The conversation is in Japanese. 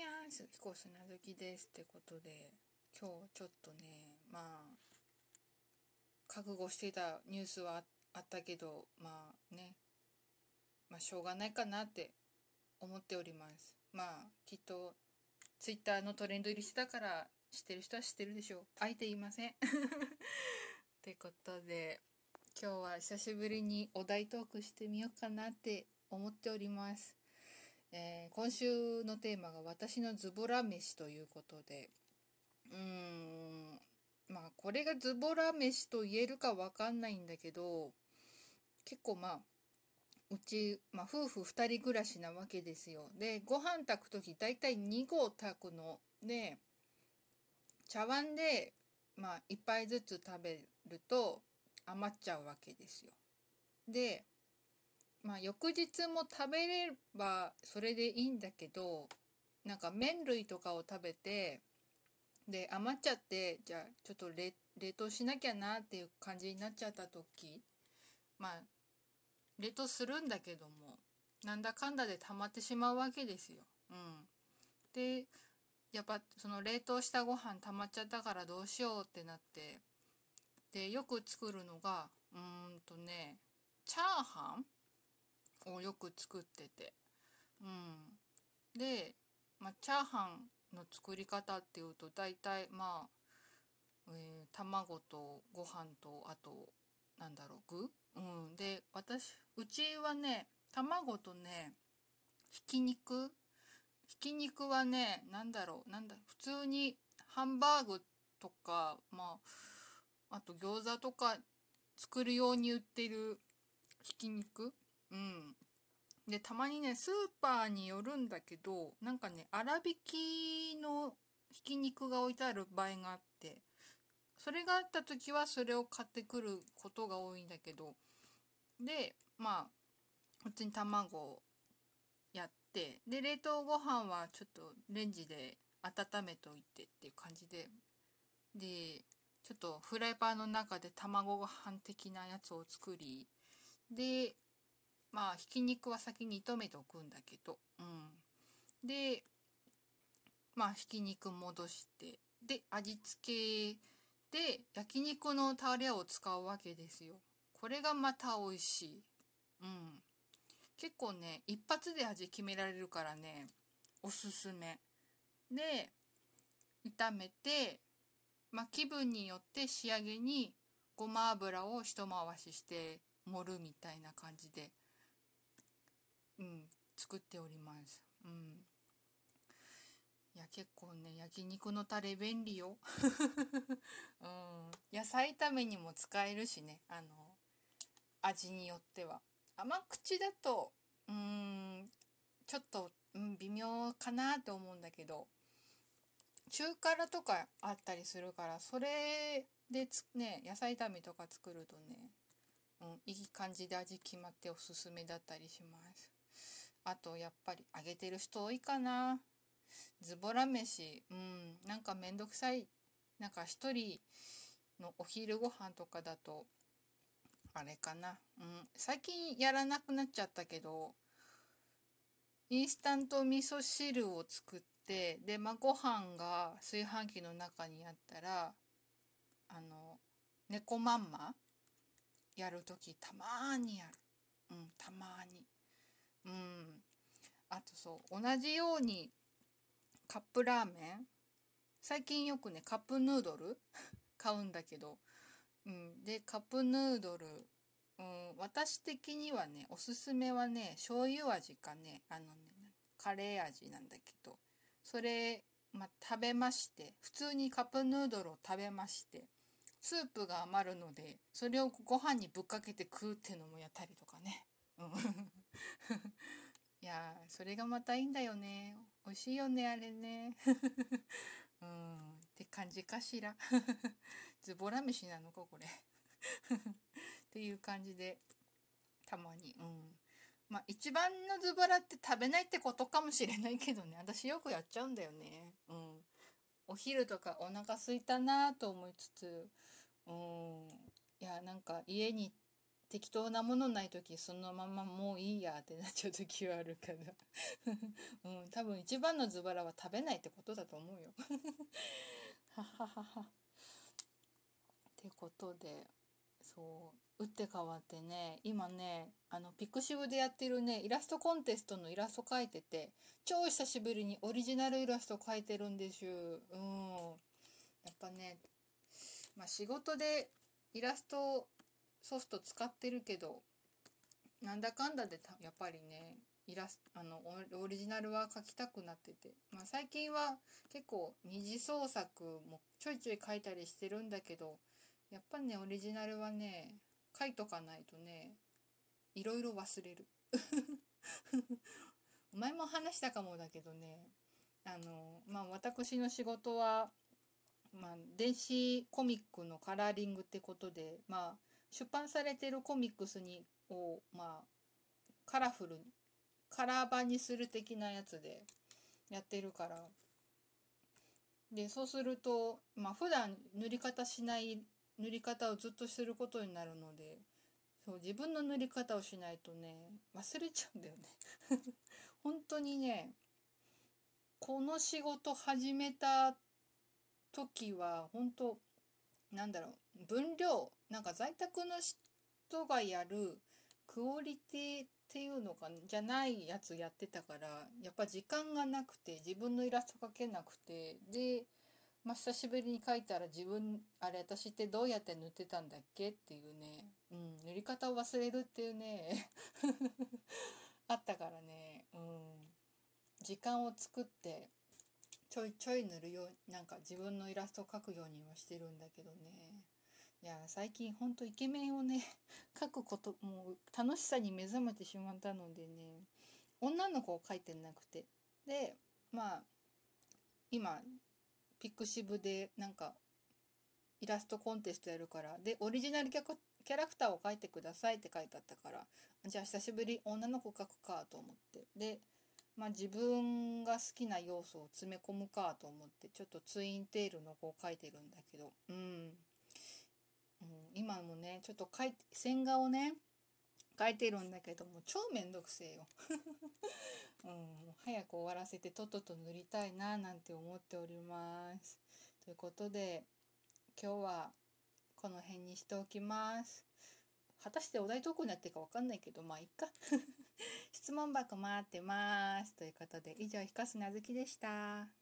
にゃーす、彦砂月ですってことで、今日ちょっとね、まあ、覚悟してたニュースはあったけど、まあね、まあしょうがないかなって思っております。まあ、きっと、ツイッターのトレンド入りしてたから、知ってる人は知ってるでしょう。相手いません。ってことで、今日は久しぶりにお題トークしてみようかなって思っております。えー、今週のテーマが私のズボラ飯ということで、うーん、まあこれがズボラ飯と言えるかわかんないんだけど、結構まあ、うち、まあ、夫婦2人暮らしなわけですよ。で、ご飯炊く時大体2合炊くの。で、茶碗で、まあ、1杯ずつ食べると余っちゃうわけですよ。で、まあ翌日も食べればそれでいいんだけどなんか麺類とかを食べてで余っちゃってじゃあちょっと冷凍しなきゃなっていう感じになっちゃった時まあ冷凍するんだけどもなんだかんだで溜まってしまうわけですよ。うん、でやっぱその冷凍したご飯溜まっちゃったからどうしようってなってでよく作るのがうーんとねチャーハン？をよく作ってて、うん、で、まあ、チャーハンの作り方っていうと大体まあ、えー、卵とご飯とあとなんだろう具、うん、で私うちはね卵とねひき肉。ひき肉はね何だろうなんだ普通にハンバーグとかまああと餃子とか作るように売ってるひき肉。で、たまにね、スーパーによるんだけど、なんかね、粗挽きのひき肉が置いてある場合があって、それがあった時はそれを買ってくることが多いんだけど、で、まあ、普通に卵をやって、で、冷凍ご飯はちょっとレンジで温めといてっていう感じで、で、ちょっとフライパンの中で卵ご飯的なやつを作り、で、まあひき肉は先に炒めておくんだけど、うん、でまあひき肉戻して。で味付けで焼肉のタレを使うわけですよ。これがまた美味しい。うん。結構ね一発で味決められるからね。おすすめ。で炒めてまあ気分によって仕上げにごま油を一回しして盛るみたいな感じで。うん、作っております。うん。いや、結構ね、焼肉のタレ便利よ。うん。野菜炒めにも使えるしね、あの、味によっては。甘口だと、うん、ちょっと、うん、微妙かなと思うんだけど、中辛とかあったりするから、それでね、野菜炒めとか作るとね、うん、いい感じで味決まっておすすめだったりします。あとやっぱり揚げてる人多いかな。ズボラ飯、うん、なんかめんどくさい。なんか一人のお昼ご飯とかだと、あれかな。うん、最近やらなくなっちゃったけど、インスタント味噌汁を作って、で、まあ、ご飯が炊飯器の中にあったら、あの、猫まんまやるときたまーにやる。うん、たまーに。うん。あとそう、同じようにカップラーメン。最近よくね、カップヌードル 買うんだけど、うん。で、カップヌードル、うん、私的にはね、おすすめはね、醤油味かね、あのね、カレー味なんだけど、それ、ま、食べまして、普通にカップヌードルを食べまして、スープが余るので、それをご飯にぶっかけて食うってのもやったりとかね。うん。いやそれがまたいいんだよね。美味しいよねあれね。うんって感じかしら。ズボラ飯なのかこれ。っていう感じでたまに。うん。まあ一番のズボラって食べないってことかもしれないけどね。私よくやっちゃうんだよね。うん。お昼とかお腹すいたなと思いつつうん。いやなんか家に行適当なものない時そのままもういいやってなっちゃう時はあるから。うん多分一番のズバラは食べないってことだと思うよ。はははは。ってことでそう打って変わってね今ねあのピクシブでやってるねイラストコンテストのイラスト描いてて超久しぶりにオリジナルイラスト描いてるんですうん。やっぱねまあ仕事でイラストソフト使ってるけどなんだかんだでやっぱりねイラスあのオリジナルは描きたくなってて、まあ、最近は結構二次創作もちょいちょい書いたりしてるんだけどやっぱねオリジナルはね書いとかないとねいろいろ忘れる。お前も話したかもだけどねあのまあ私の仕事はまあ、電子コミックのカラーリングってことで、まあ、出版されてるコミックスにを、まあ、カラフルにカラー版にする的なやつでやってるから。でそうするとまあ普段塗り方しない塗り方をずっとすることになるのでそう自分の塗り方をしないとね忘れちゃうんだよね。本当にねこの仕事始めた時は本当なんだろう。分量。なんか在宅の人がやるクオリティっていうのかじゃないやつやってたからやっぱ時間がなくて自分のイラスト描けなくてで、まあ、久しぶりに描いたら自分あれ私ってどうやって塗ってたんだっけっていうね、うん、塗り方を忘れるっていうね。あったからね、うん、時間を作ってちょいちょい塗るようなんか自分のイラストを描くようにはしてるんだけどね。いや最近ほんとイケメンをね 描くこともう楽しさに目覚めてしまったのでね。女の子を描いてなくて。でまあ今ピクシブでなんかイラストコンテストやるから。でオリジナルキャラクターを描いてくださいって書いてあったから。じゃあ久しぶり女の子描くかと思って。でまあ、自分が好きな要素を詰め込むかと思ってちょっとツインテールの子を描いてるんだけど、うん、うん、今もねちょっと描いて線画をね描いてるんだけども超めんどくせえよ、うん、早く終わらせてとっとと塗りたいななんて思っております。ということで今日はこの辺にしておきます。果たしてお題どこになってるかわかんないけどまあいっか質問箱待ってます。ということで以上ひかすなずきでした。